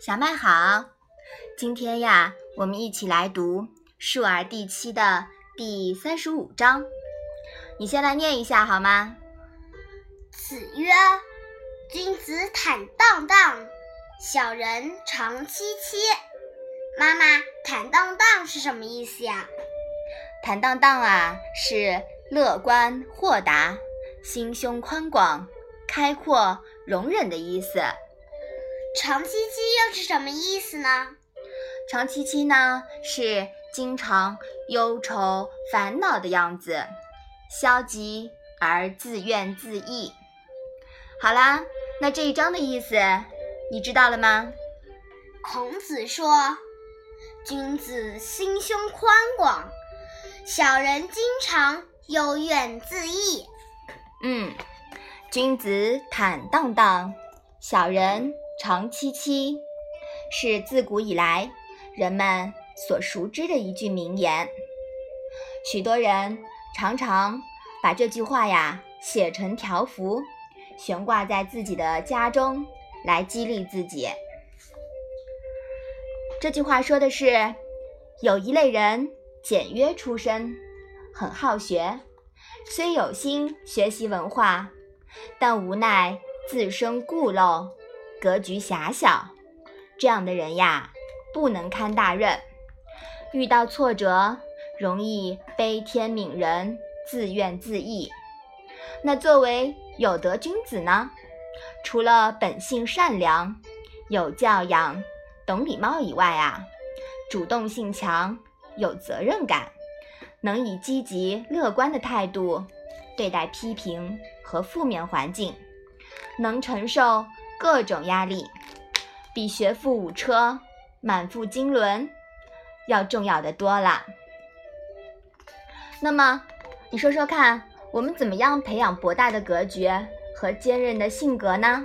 小麦好，今天呀，我们一起来读《述而》第七的第三十五章。你先来念一下好吗？子曰：“君子坦荡荡，小人长戚戚。”妈妈，坦荡荡是什么意思呀？坦荡荡啊，是乐观豁达、心胸宽广、开阔容忍的意思。长戚戚又是什么意思呢？长戚戚呢，是经常忧愁烦恼的样子，消极而自怨自艾。好啦，那这一章的意思你知道了吗？孔子说：“君子心胸宽广，小人经常忧怨自艾。”嗯，君子坦荡荡，小人。长戚戚是自古以来人们所熟知的一句名言，许多人常常把这句话呀写成条幅，悬挂在自己的家中，来激励自己。这句话说的是，有一类人简约出身，很好学，虽有心学习文化，但无奈自身固陋。格局狭小，这样的人呀，不能堪大任。遇到挫折，容易悲天悯人，自怨自艾。那作为有德君子呢，除了本性善良、有教养、懂礼貌以外啊，主动性强，有责任感，能以积极乐观的态度对待批评和负面环境，能承受。各种压力比学富五车、满腹经纶要重要的多了。那么，你说说看，我们怎么样培养博大的格局和坚韧的性格呢？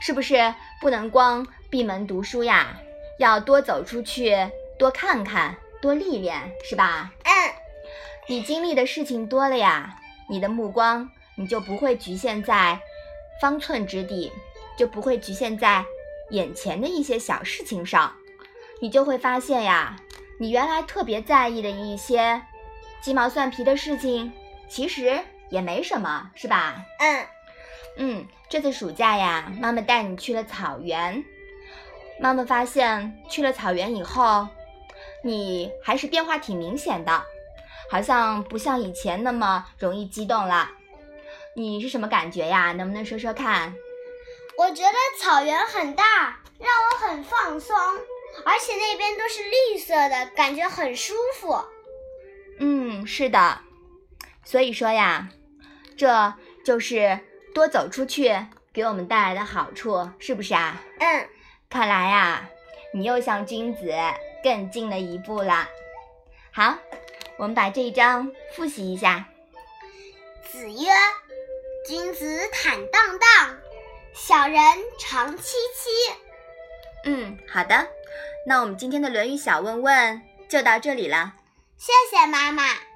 是不是不能光闭门读书呀？要多走出去，多看看，多历练，是吧？嗯。你经历的事情多了呀，你的目光你就不会局限在。方寸之地，就不会局限在眼前的一些小事情上，你就会发现呀，你原来特别在意的一些鸡毛蒜皮的事情，其实也没什么，是吧？嗯嗯，这次暑假呀，妈妈带你去了草原，妈妈发现去了草原以后，你还是变化挺明显的，好像不像以前那么容易激动了。你是什么感觉呀？能不能说说看？我觉得草原很大，让我很放松，而且那边都是绿色的，感觉很舒服。嗯，是的。所以说呀，这就是多走出去给我们带来的好处，是不是啊？嗯。看来呀，你又向君子更近了一步了。好，我们把这一章复习一下。子曰。君子坦荡荡，小人长戚戚。嗯，好的，那我们今天的《论语》小问问就到这里了。谢谢妈妈。